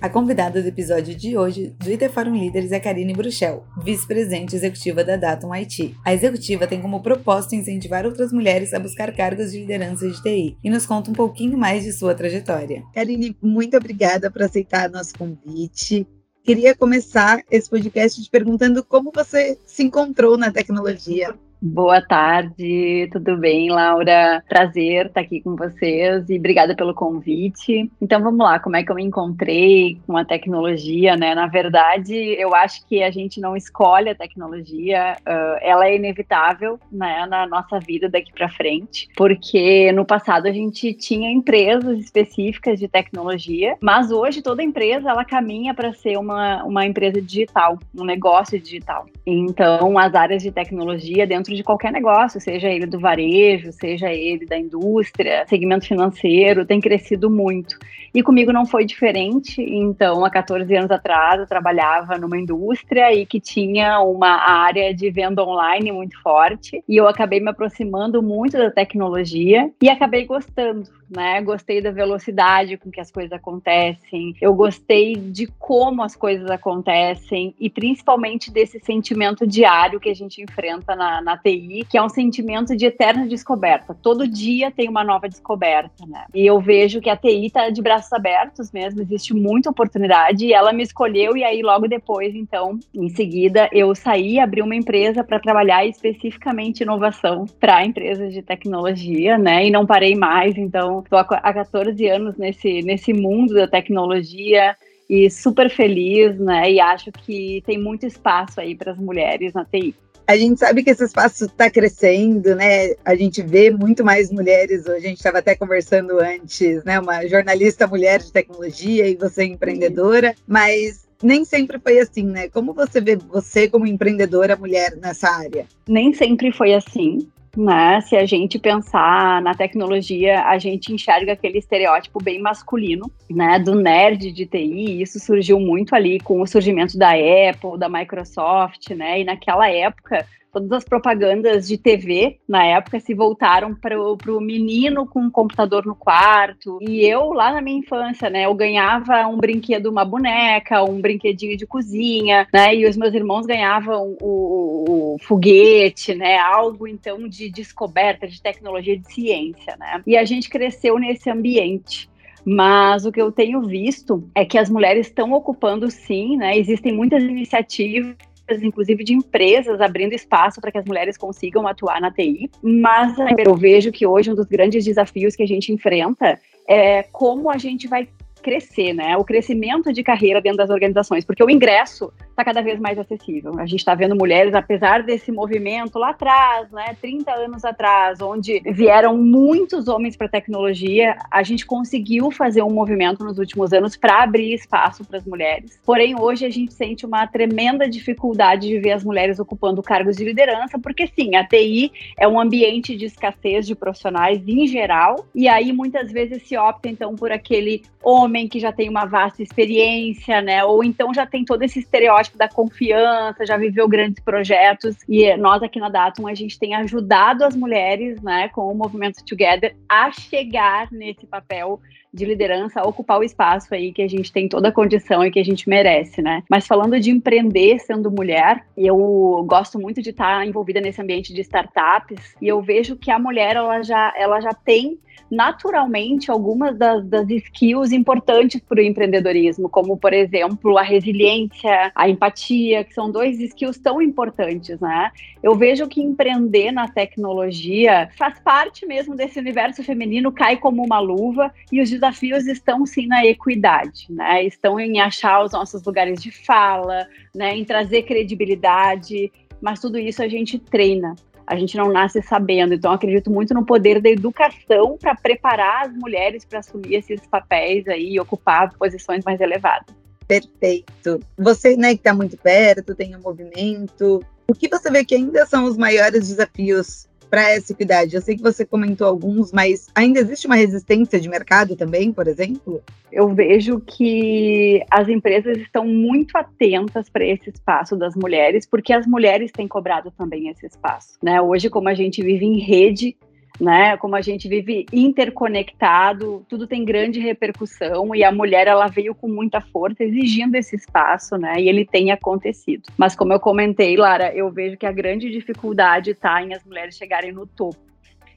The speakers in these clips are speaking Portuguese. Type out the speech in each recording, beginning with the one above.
A convidada do episódio de hoje do IT Forum Líderes é Karine Bruchel, vice-presidente executiva da Datum IT. A executiva tem como propósito incentivar outras mulheres a buscar cargos de liderança de TI e nos conta um pouquinho mais de sua trajetória. Karine, muito obrigada por aceitar nosso convite. Queria começar esse podcast te perguntando como você se encontrou na tecnologia. Boa tarde, tudo bem, Laura? Prazer estar aqui com vocês e obrigada pelo convite. Então vamos lá, como é que eu me encontrei com a tecnologia, né? Na verdade, eu acho que a gente não escolhe a tecnologia, uh, ela é inevitável, né, na nossa vida daqui para frente, porque no passado a gente tinha empresas específicas de tecnologia, mas hoje toda empresa ela caminha para ser uma, uma empresa digital, um negócio digital. Então as áreas de tecnologia dentro dentro de qualquer negócio, seja ele do varejo, seja ele da indústria, segmento financeiro, tem crescido muito. E comigo não foi diferente. Então, há 14 anos atrás, eu trabalhava numa indústria e que tinha uma área de venda online muito forte. E eu acabei me aproximando muito da tecnologia e acabei gostando né? Gostei da velocidade com que as coisas acontecem, eu gostei de como as coisas acontecem e principalmente desse sentimento diário que a gente enfrenta na, na TI, que é um sentimento de eterna descoberta. Todo dia tem uma nova descoberta, né? E eu vejo que a TI está de braços abertos mesmo, existe muita oportunidade e ela me escolheu e aí logo depois, então, em seguida, eu saí, abri uma empresa para trabalhar especificamente inovação para empresas de tecnologia, né? E não parei mais, então Estou há 14 anos nesse, nesse mundo da tecnologia e super feliz, né? E acho que tem muito espaço aí para as mulheres na TI. A gente sabe que esse espaço está crescendo, né? A gente vê muito mais mulheres hoje. A gente estava até conversando antes, né? Uma jornalista mulher de tecnologia e você empreendedora, mas nem sempre foi assim, né? Como você vê você como empreendedora mulher nessa área? Nem sempre foi assim né? Se a gente pensar na tecnologia, a gente enxerga aquele estereótipo bem masculino, né? Do nerd de TI. Isso surgiu muito ali com o surgimento da Apple, da Microsoft, né? E naquela época todas as propagandas de TV na época se voltaram para o menino com um computador no quarto. E eu, lá na minha infância, né, eu ganhava um brinquedo, uma boneca, um brinquedinho de cozinha, né, e os meus irmãos ganhavam o, o, o foguete, né, algo então de descoberta, de tecnologia, de ciência, né. E a gente cresceu nesse ambiente. Mas o que eu tenho visto é que as mulheres estão ocupando sim, né? Existem muitas iniciativas inclusive de empresas abrindo espaço para que as mulheres consigam atuar na TI. Mas eu vejo que hoje um dos grandes desafios que a gente enfrenta é como a gente vai crescer, né? O crescimento de carreira dentro das organizações, porque o ingresso está cada vez mais acessível. A gente está vendo mulheres, apesar desse movimento lá atrás, né, 30 anos atrás, onde vieram muitos homens para a tecnologia, a gente conseguiu fazer um movimento nos últimos anos para abrir espaço para as mulheres. Porém, hoje a gente sente uma tremenda dificuldade de ver as mulheres ocupando cargos de liderança, porque sim, a TI é um ambiente de escassez de profissionais em geral, e aí muitas vezes se opta então por aquele homem que já tem uma vasta experiência, né, ou então já tem todo esse estereótipo da confiança, já viveu grandes projetos. E nós aqui na Datum a gente tem ajudado as mulheres, né, com o movimento Together a chegar nesse papel de liderança, ocupar o espaço aí que a gente tem toda a condição e que a gente merece, né? Mas falando de empreender sendo mulher, eu gosto muito de estar envolvida nesse ambiente de startups e eu vejo que a mulher ela já ela já tem naturalmente algumas das, das skills importantes para o empreendedorismo, como, por exemplo, a resiliência, a empatia, que são dois skills tão importantes, né? Eu vejo que empreender na tecnologia faz parte mesmo desse universo feminino, cai como uma luva, e os desafios estão sim na equidade, né? Estão em achar os nossos lugares de fala, né? Em trazer credibilidade, mas tudo isso a gente treina a gente não nasce sabendo. Então, acredito muito no poder da educação para preparar as mulheres para assumir esses papéis aí e ocupar posições mais elevadas. Perfeito. Você, né, que está muito perto, tem um movimento. O que você vê que ainda são os maiores desafios para essa equidade? Eu sei que você comentou alguns, mas ainda existe uma resistência de mercado também, por exemplo? Eu vejo que as empresas estão muito atentas para esse espaço das mulheres, porque as mulheres têm cobrado também esse espaço. Né? Hoje, como a gente vive em rede, né? Como a gente vive interconectado, tudo tem grande repercussão e a mulher ela veio com muita força exigindo esse espaço, né? E ele tem acontecido. Mas como eu comentei, Lara, eu vejo que a grande dificuldade está em as mulheres chegarem no topo.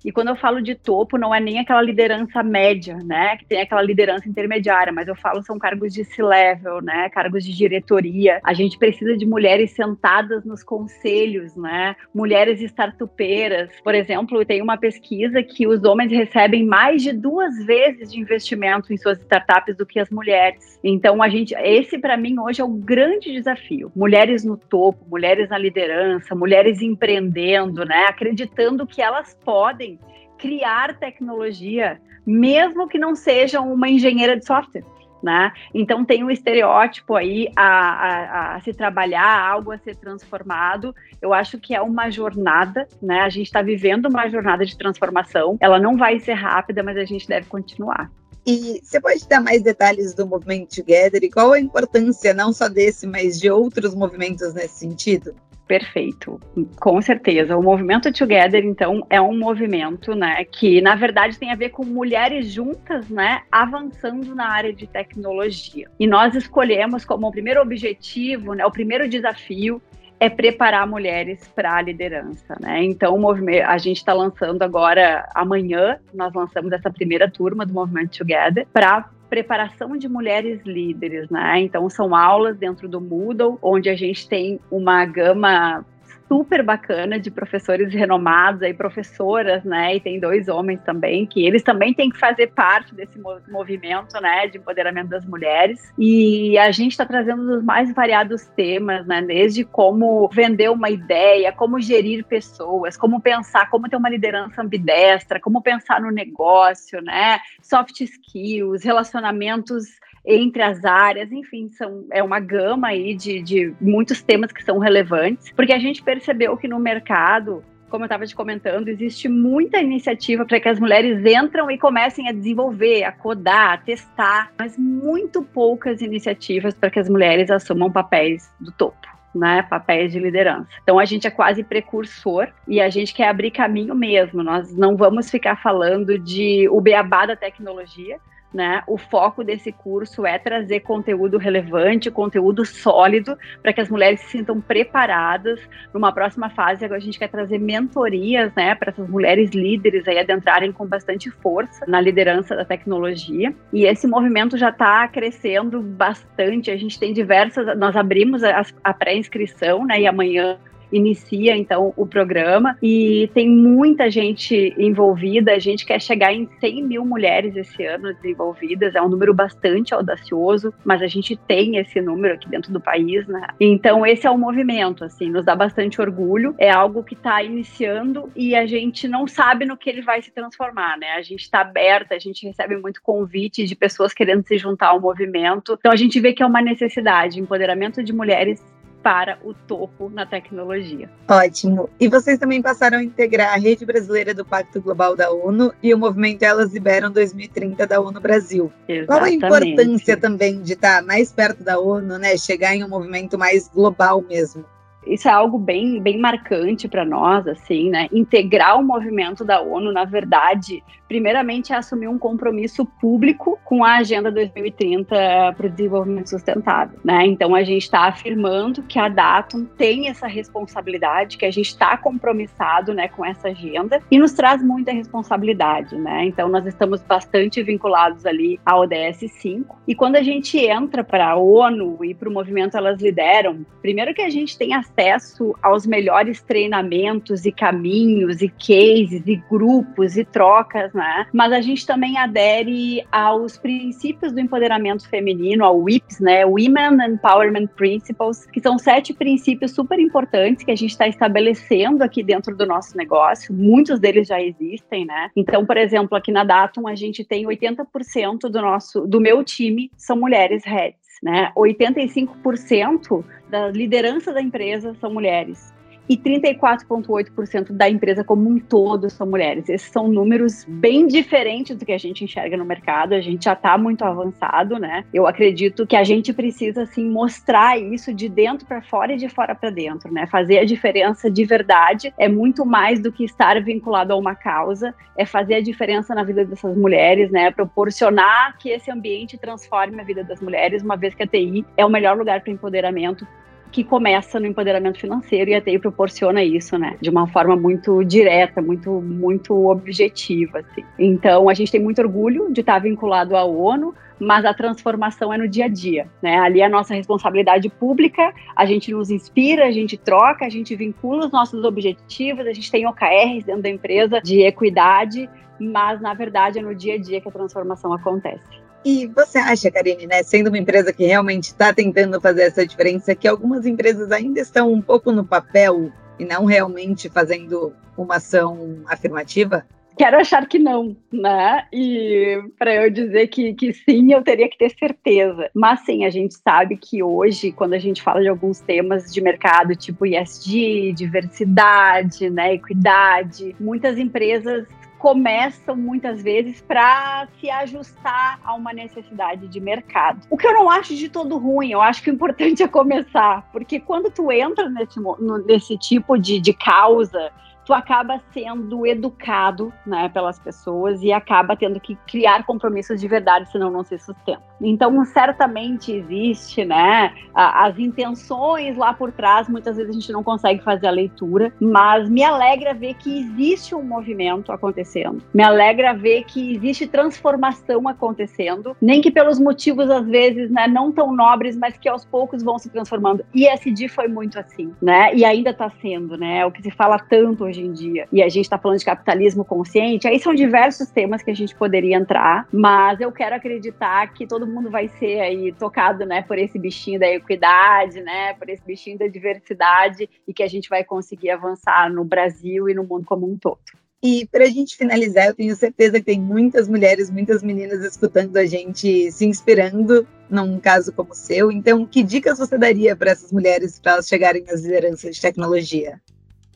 E quando eu falo de topo, não é nem aquela liderança média, né? Que tem aquela liderança intermediária, mas eu falo são cargos de C-level, né? Cargos de diretoria. A gente precisa de mulheres sentadas nos conselhos, né? Mulheres startupeiras. Por exemplo, tem uma pesquisa que os homens recebem mais de duas vezes de investimento em suas startups do que as mulheres. Então, a gente, esse para mim hoje é o grande desafio. Mulheres no topo, mulheres na liderança, mulheres empreendendo, né? Acreditando que elas podem criar tecnologia, mesmo que não sejam uma engenheira de software. Né? Então tem um estereótipo aí a, a, a, se trabalhar, algo a ser transformado. Eu acho que é uma jornada, né? A gente está vivendo uma jornada de transformação. Ela não vai ser rápida, mas a gente deve continuar. E você pode dar mais detalhes do movimento Together e qual a importância não só desse, mas de outros movimentos nesse sentido? Perfeito, com certeza. O movimento Together, então, é um movimento, né, que na verdade tem a ver com mulheres juntas, né, avançando na área de tecnologia. E nós escolhemos como o primeiro objetivo, né, o primeiro desafio é preparar mulheres para a liderança, né? Então, a gente está lançando agora, amanhã, nós lançamos essa primeira turma do Movimento Together para preparação de mulheres líderes, né? Então são aulas dentro do Moodle, onde a gente tem uma gama super bacana de professores renomados aí, professoras, né? E tem dois homens também, que eles também têm que fazer parte desse movimento, né? De empoderamento das mulheres. E a gente está trazendo os mais variados temas, né? Desde como vender uma ideia, como gerir pessoas, como pensar, como ter uma liderança ambidestra, como pensar no negócio, né? Soft skills, relacionamentos entre as áreas, enfim, são, é uma gama aí de, de muitos temas que são relevantes, porque a gente percebeu que no mercado como eu estava te comentando, existe muita iniciativa para que as mulheres entram e comecem a desenvolver, a codar, a testar, mas muito poucas iniciativas para que as mulheres assumam papéis do topo. Né, papéis de liderança. Então a gente é quase precursor e a gente quer abrir caminho mesmo. Nós não vamos ficar falando de o beabá da tecnologia, né? O foco desse curso é trazer conteúdo relevante, conteúdo sólido, para que as mulheres se sintam preparadas. Numa próxima fase, a gente quer trazer mentorias, né, para essas mulheres líderes aí adentrarem com bastante força na liderança da tecnologia. E esse movimento já está crescendo bastante. A gente tem diversas, nós abrimos a, a pré-inscrição, né, e amanhã inicia então o programa e tem muita gente envolvida. A gente quer chegar em 100 mil mulheres esse ano desenvolvidas, é um número bastante audacioso, mas a gente tem esse número aqui dentro do país, né? Então esse é o movimento, assim, nos dá bastante orgulho. É algo que está iniciando e a gente não sabe no que ele vai se transformar, né? A gente está aberta, a gente recebe muito convite de pessoas querendo se juntar ao movimento. Então a gente vê que é uma necessidade, empoderamento de mulheres para o topo na tecnologia. Ótimo. E vocês também passaram a integrar a Rede Brasileira do Pacto Global da ONU e o movimento Elas Liberam 2030 da ONU Brasil. Exatamente. Qual a importância também de estar mais perto da ONU, né? Chegar em um movimento mais global mesmo? Isso é algo bem, bem marcante para nós, assim, né? Integrar o movimento da ONU, na verdade, primeiramente é assumir um compromisso público com a Agenda 2030 para o desenvolvimento sustentável, né? Então a gente está afirmando que a Datum tem essa responsabilidade, que a gente está compromissado, né, com essa agenda e nos traz muita responsabilidade, né? Então nós estamos bastante vinculados ali à ODS 5 e quando a gente entra para a ONU e para o movimento elas lideram, primeiro que a gente tem acesso aos melhores treinamentos e caminhos e cases e grupos e trocas, né? Mas a gente também adere aos princípios do empoderamento feminino, ao WIPS, né? Women Empowerment Principles, que são sete princípios super importantes que a gente está estabelecendo aqui dentro do nosso negócio. Muitos deles já existem, né? Então, por exemplo, aqui na Datum a gente tem 80% do nosso, do meu time são mulheres heads, né? 85% da liderança da empresa são mulheres. E 34,8% da empresa como um todo são mulheres. Esses são números bem diferentes do que a gente enxerga no mercado. A gente já está muito avançado, né? Eu acredito que a gente precisa assim mostrar isso de dentro para fora e de fora para dentro, né? Fazer a diferença de verdade é muito mais do que estar vinculado a uma causa, é fazer a diferença na vida dessas mulheres, né? Proporcionar que esse ambiente transforme a vida das mulheres, uma vez que a TI é o melhor lugar para empoderamento que começa no empoderamento financeiro e a TI proporciona isso, né? De uma forma muito direta, muito, muito objetiva, assim. Então, a gente tem muito orgulho de estar vinculado à ONU, mas a transformação é no dia a dia, né? Ali é a nossa responsabilidade pública, a gente nos inspira, a gente troca, a gente vincula os nossos objetivos, a gente tem OKRs dentro da empresa de equidade, mas na verdade é no dia a dia que a transformação acontece. E você acha, Karine, né, sendo uma empresa que realmente está tentando fazer essa diferença, que algumas empresas ainda estão um pouco no papel e não realmente fazendo uma ação afirmativa? Quero achar que não, né? E para eu dizer que, que sim, eu teria que ter certeza. Mas sim, a gente sabe que hoje, quando a gente fala de alguns temas de mercado, tipo ESG, diversidade, né, equidade, muitas empresas começam muitas vezes para se ajustar a uma necessidade de mercado. O que eu não acho de todo ruim, eu acho que o importante é começar, porque quando tu entra nesse, nesse tipo de, de causa, tu acaba sendo educado, né, pelas pessoas e acaba tendo que criar compromissos de verdade, senão não se sustenta. Então, certamente existe, né, as intenções lá por trás, muitas vezes a gente não consegue fazer a leitura, mas me alegra ver que existe um movimento acontecendo. Me alegra ver que existe transformação acontecendo, nem que pelos motivos às vezes, né, não tão nobres, mas que aos poucos vão se transformando. E SD foi muito assim, né? E ainda está sendo, né? É o que se fala tanto hoje em dia, e a gente está falando de capitalismo consciente, aí são diversos temas que a gente poderia entrar, mas eu quero acreditar que todo mundo vai ser aí tocado, né, por esse bichinho da equidade, né, por esse bichinho da diversidade e que a gente vai conseguir avançar no Brasil e no mundo como um todo. E para a gente finalizar, eu tenho certeza que tem muitas mulheres, muitas meninas escutando a gente, se inspirando num caso como o seu. Então, que dicas você daria para essas mulheres para elas chegarem às lideranças de tecnologia?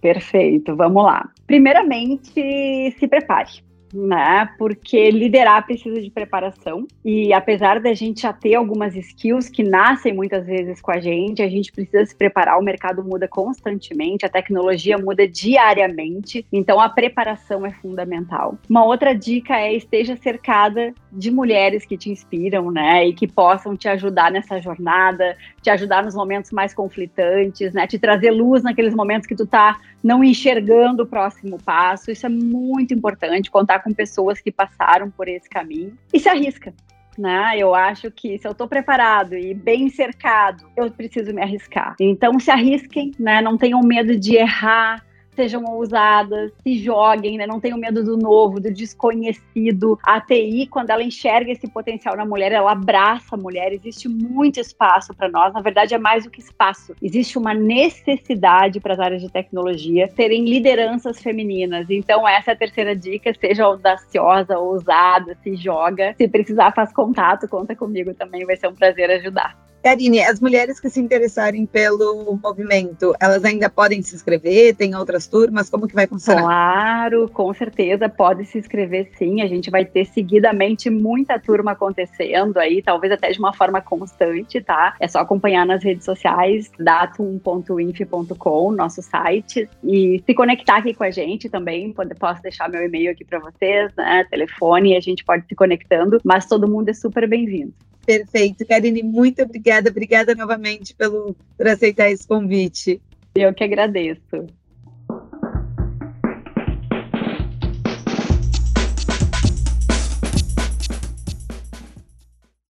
Perfeito, vamos lá. Primeiramente, se prepare né? Porque liderar precisa de preparação e apesar da gente já ter algumas skills que nascem muitas vezes com a gente, a gente precisa se preparar. O mercado muda constantemente, a tecnologia muda diariamente, então a preparação é fundamental. Uma outra dica é esteja cercada de mulheres que te inspiram, né? E que possam te ajudar nessa jornada, te ajudar nos momentos mais conflitantes, né? Te trazer luz naqueles momentos que tu tá não enxergando o próximo passo. Isso é muito importante, contar com pessoas que passaram por esse caminho e se arrisca. Né? Eu acho que se eu estou preparado e bem cercado, eu preciso me arriscar. Então se arrisquem, né? Não tenham medo de errar, sejam ousadas, se joguem, né? não tenham medo do novo, do desconhecido. A TI, quando ela enxerga esse potencial na mulher, ela abraça a mulher. Existe muito espaço para nós. Na verdade, é mais do que espaço. Existe uma necessidade para as áreas de tecnologia terem lideranças femininas. Então, essa é a terceira dica: seja audaciosa, ousada, se joga. Se precisar, faz contato, conta comigo também. Vai ser um prazer ajudar. Karine, as mulheres que se interessarem pelo movimento, elas ainda podem se inscrever? Tem outras turmas? Como que vai funcionar? Claro, com certeza pode se inscrever sim. A gente vai ter seguidamente muita turma acontecendo aí, talvez até de uma forma constante, tá? É só acompanhar nas redes sociais, datum.inf.com, nosso site, e se conectar aqui com a gente também. Posso deixar meu e-mail aqui para vocês, né? Telefone, a gente pode se conectando, mas todo mundo é super bem-vindo. Perfeito. Karine, muito obrigada. Obrigada novamente pelo, por aceitar esse convite. Eu que agradeço.